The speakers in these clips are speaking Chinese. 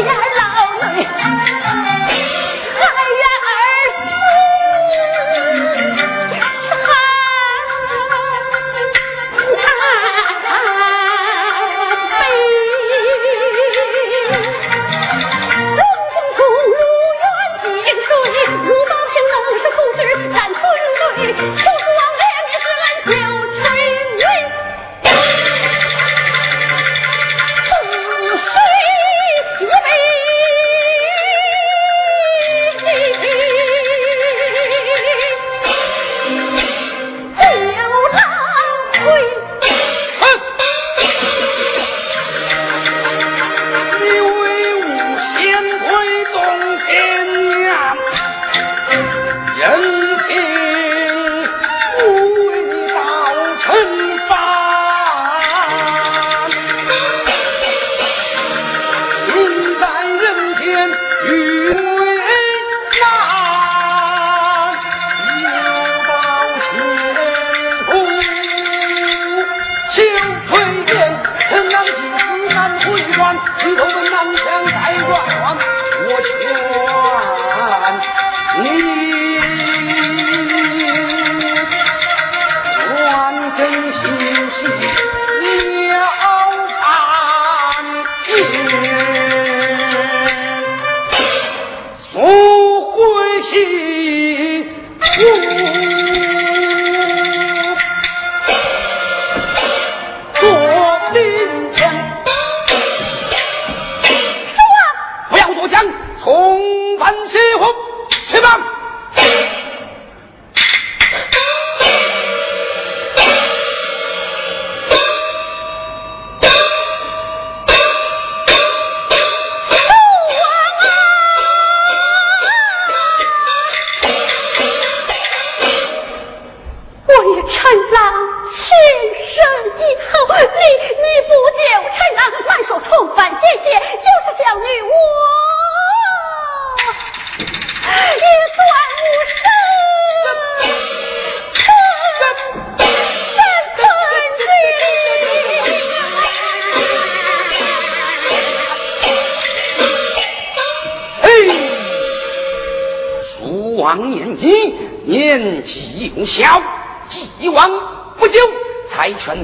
呀！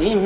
and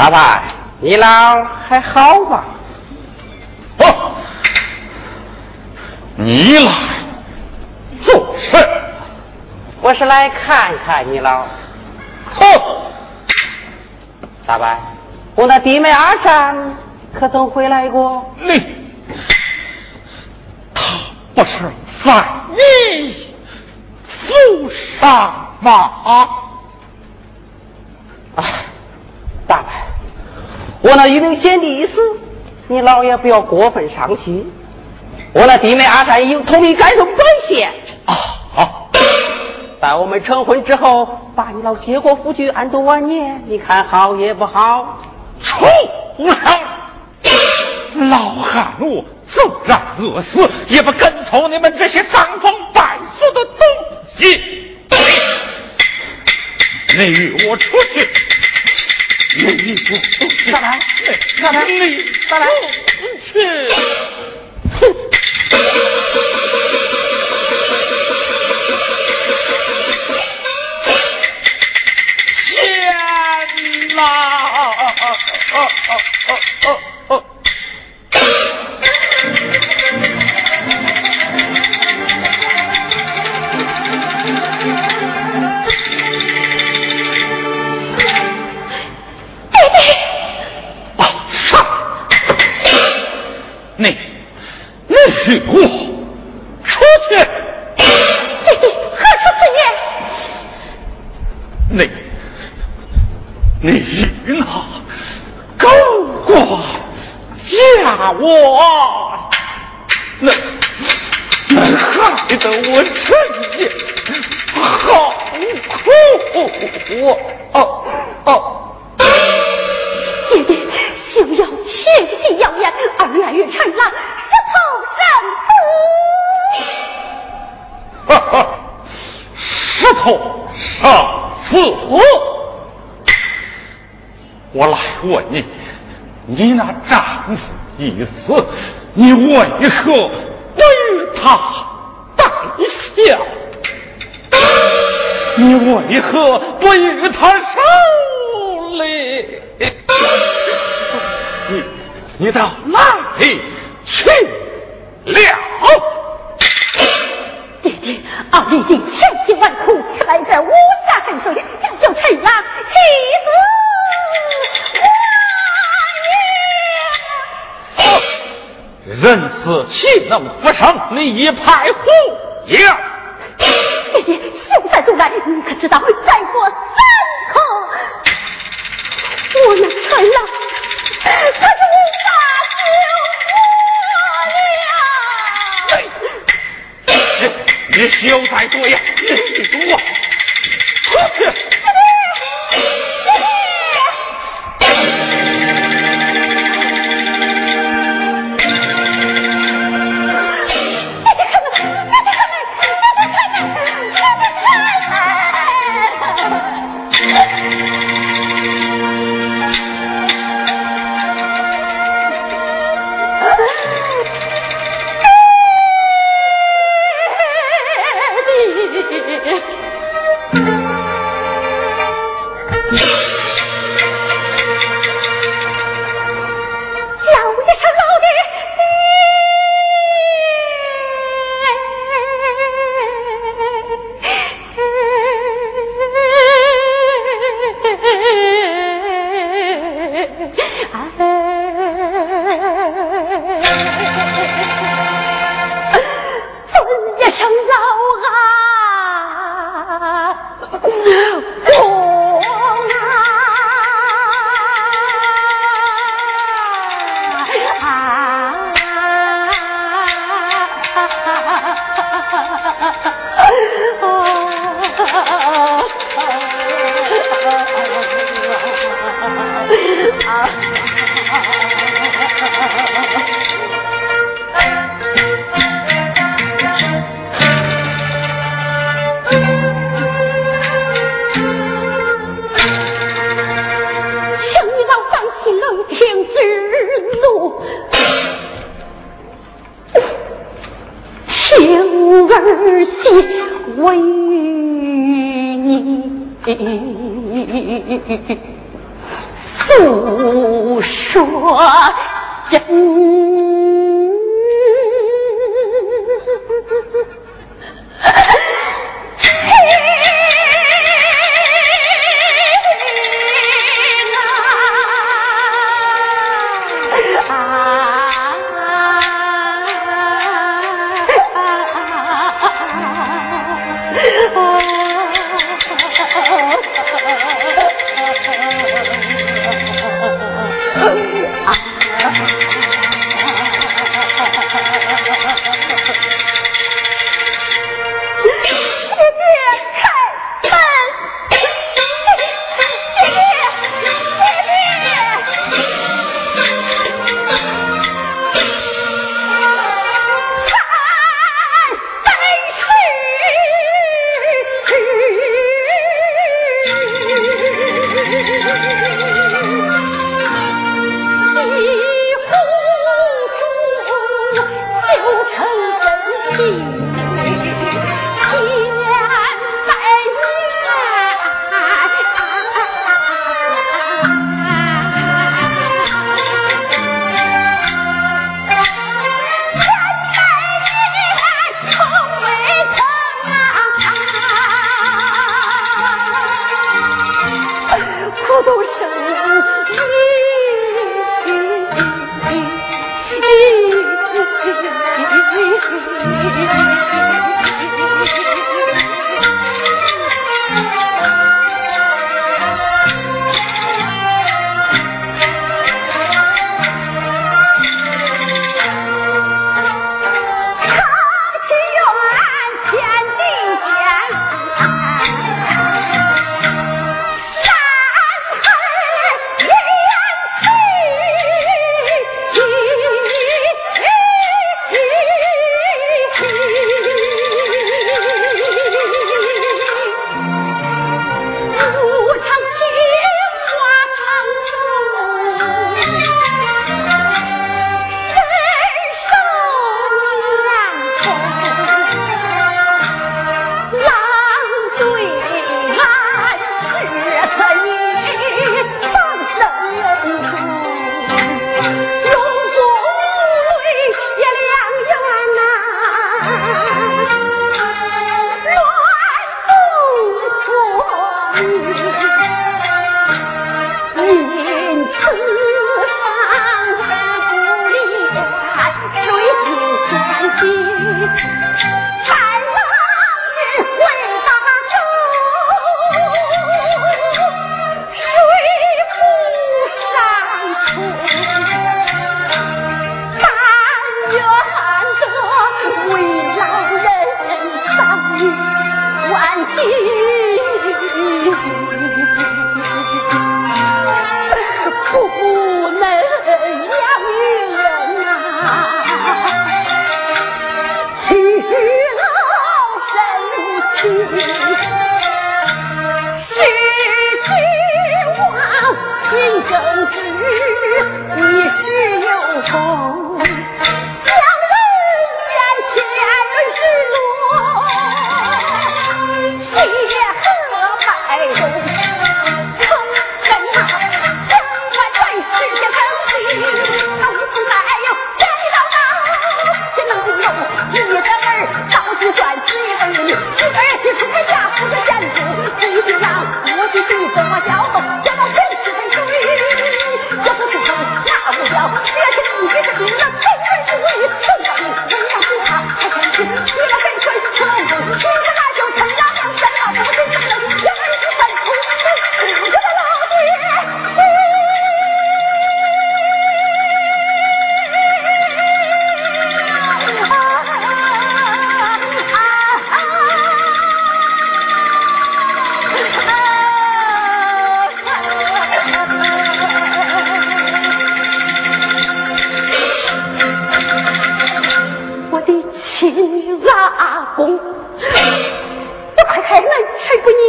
大伯，你老还好吧？哦，你来做甚？我是来看看你老。哼，大伯，我那弟妹阿山可曾回来过？你他不是在你府上吗？我那一名贤弟已死，你老爷不要过分伤心。我那弟妹阿善已同意改送本县。啊好，待我们成婚之后，把你老接过夫君安度晚年，你看好也不好？畜生！老汉我纵然饿死，也不跟从你们这些伤风败俗的东西。你与我出去！你与我出去！大伯大伯你大伯出去！天哪！你许我出去！弟弟，何出此言？你，你与那狗官嫁我，那那害得我陈家好苦哦哦！弟弟，休要血气谣言，二来与陈郎石头哈哈，石头上死！我来问你，你那丈夫已死，你为何不与他带孝？你为何不与他守礼？你你到哪里去了？爹爹，二弟弟千辛万苦吃来这五家深水，要救陈郎妻子人死岂能复生？你一派胡言！弟弟，现在就来，你可知道再过三刻，我那陈郎他就无法你休再多言，你给我出去！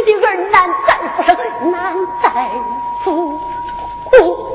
的儿难再复生，难再复活。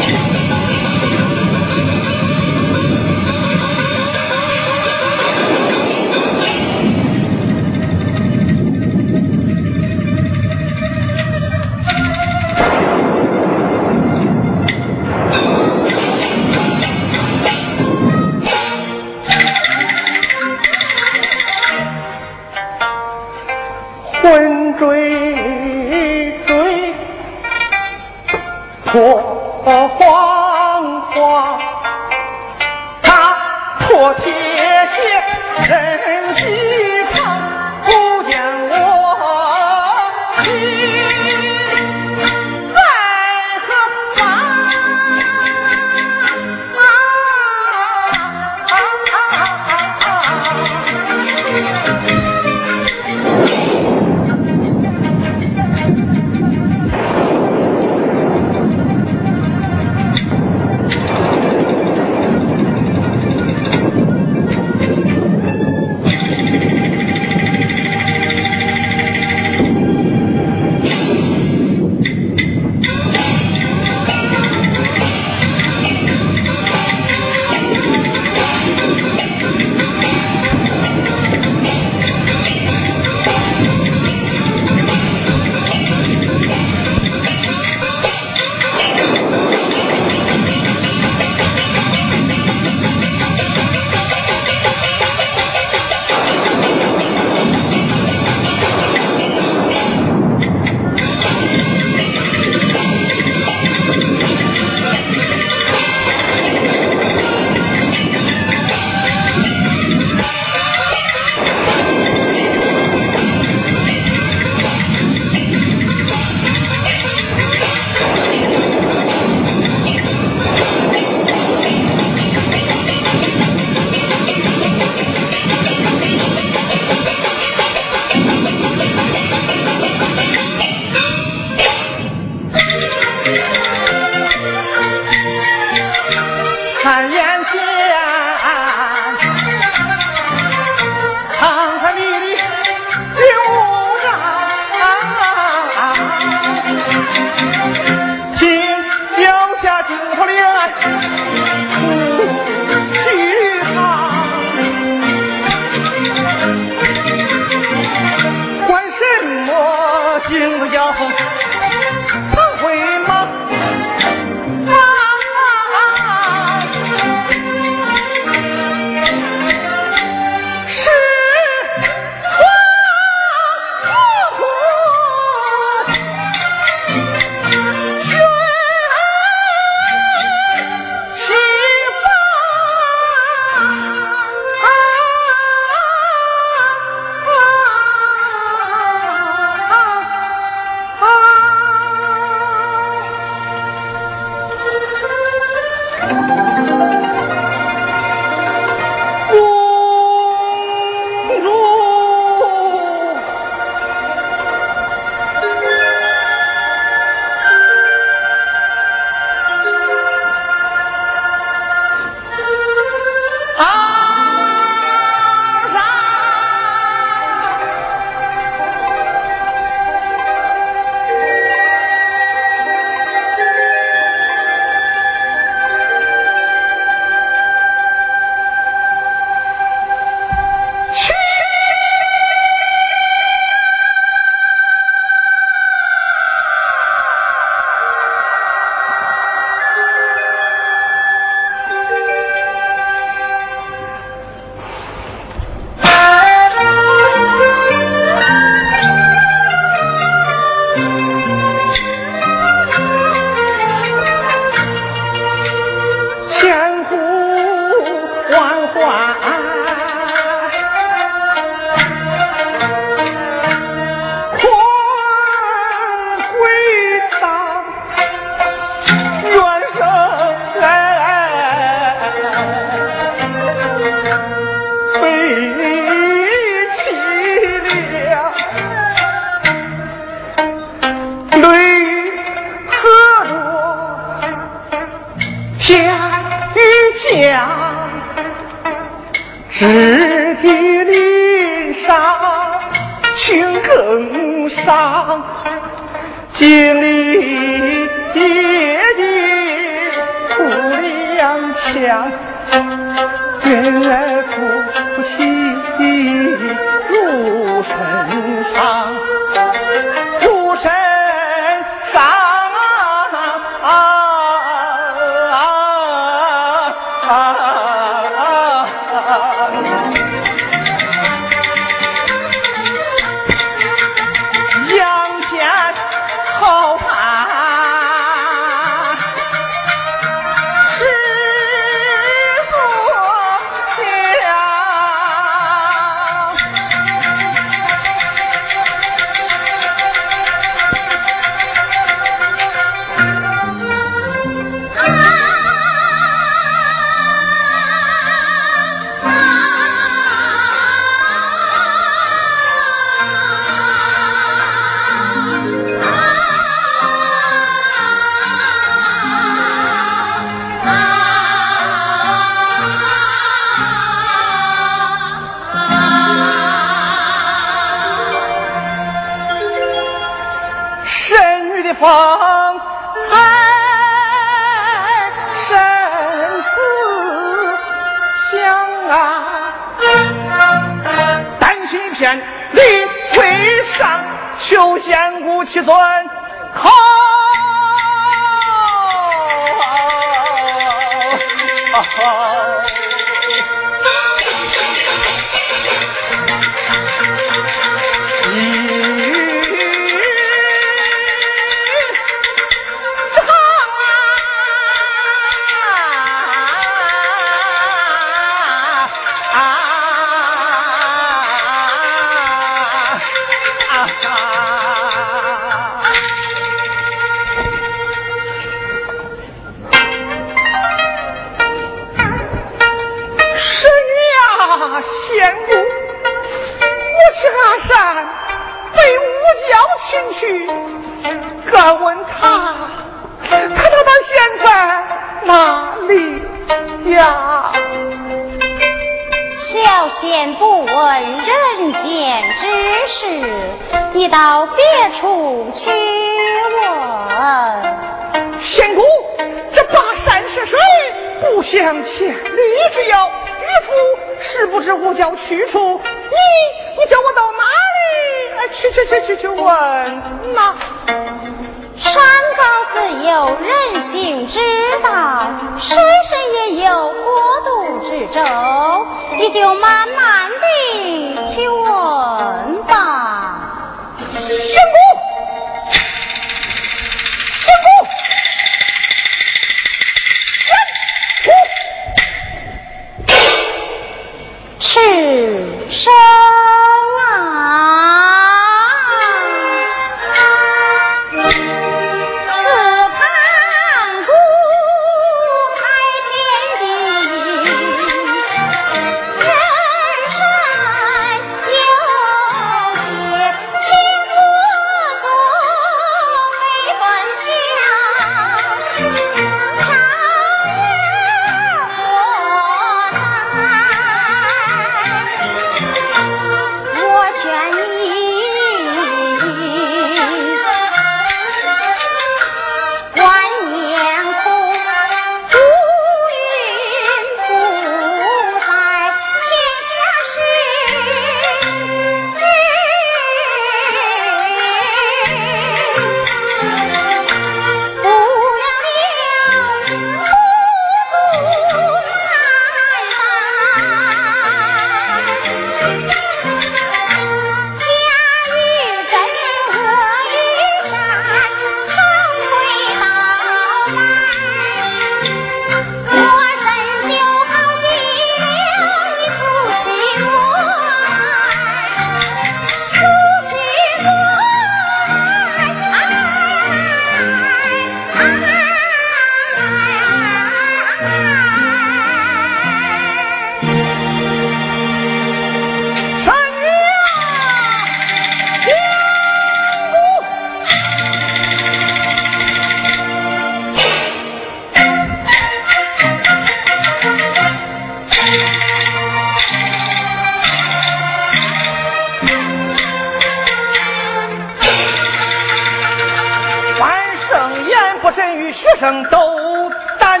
生斗胆，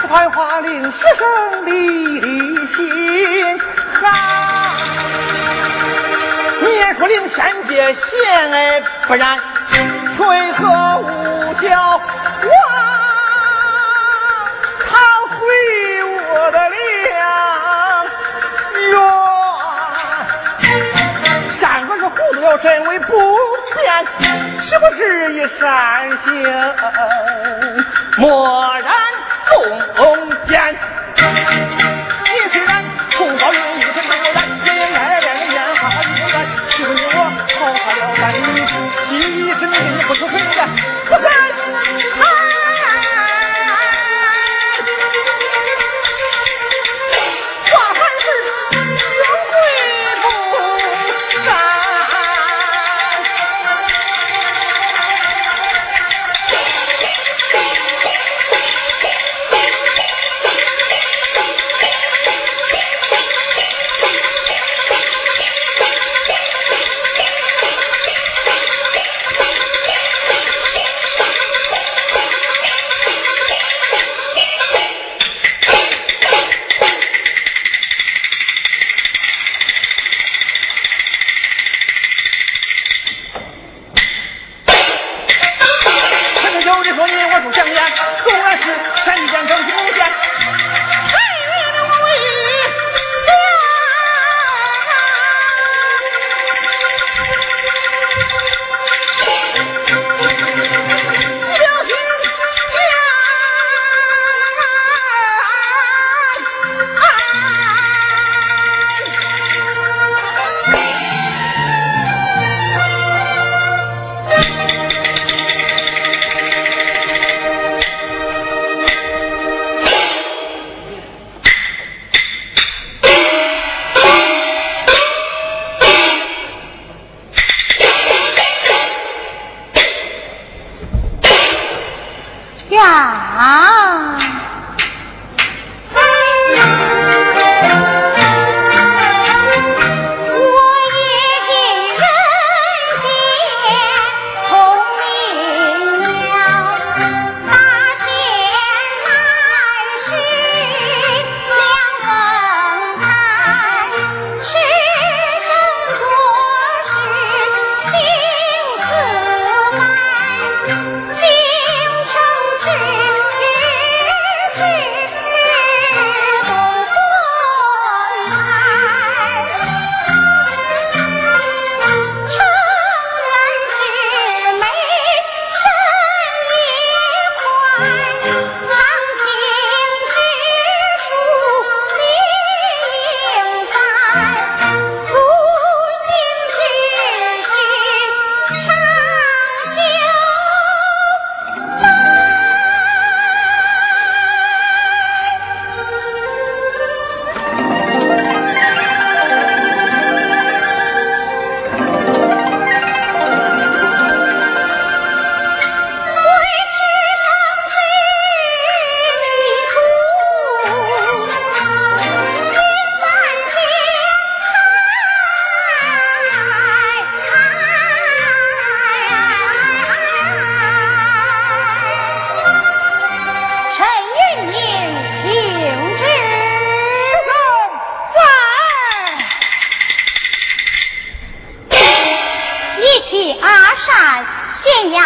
不怕花令四声立心寒。也说令天界陷哎，不然吹何五角哇，他毁我的良缘。山河是糊涂了真为不变，是不是一善行？蓦然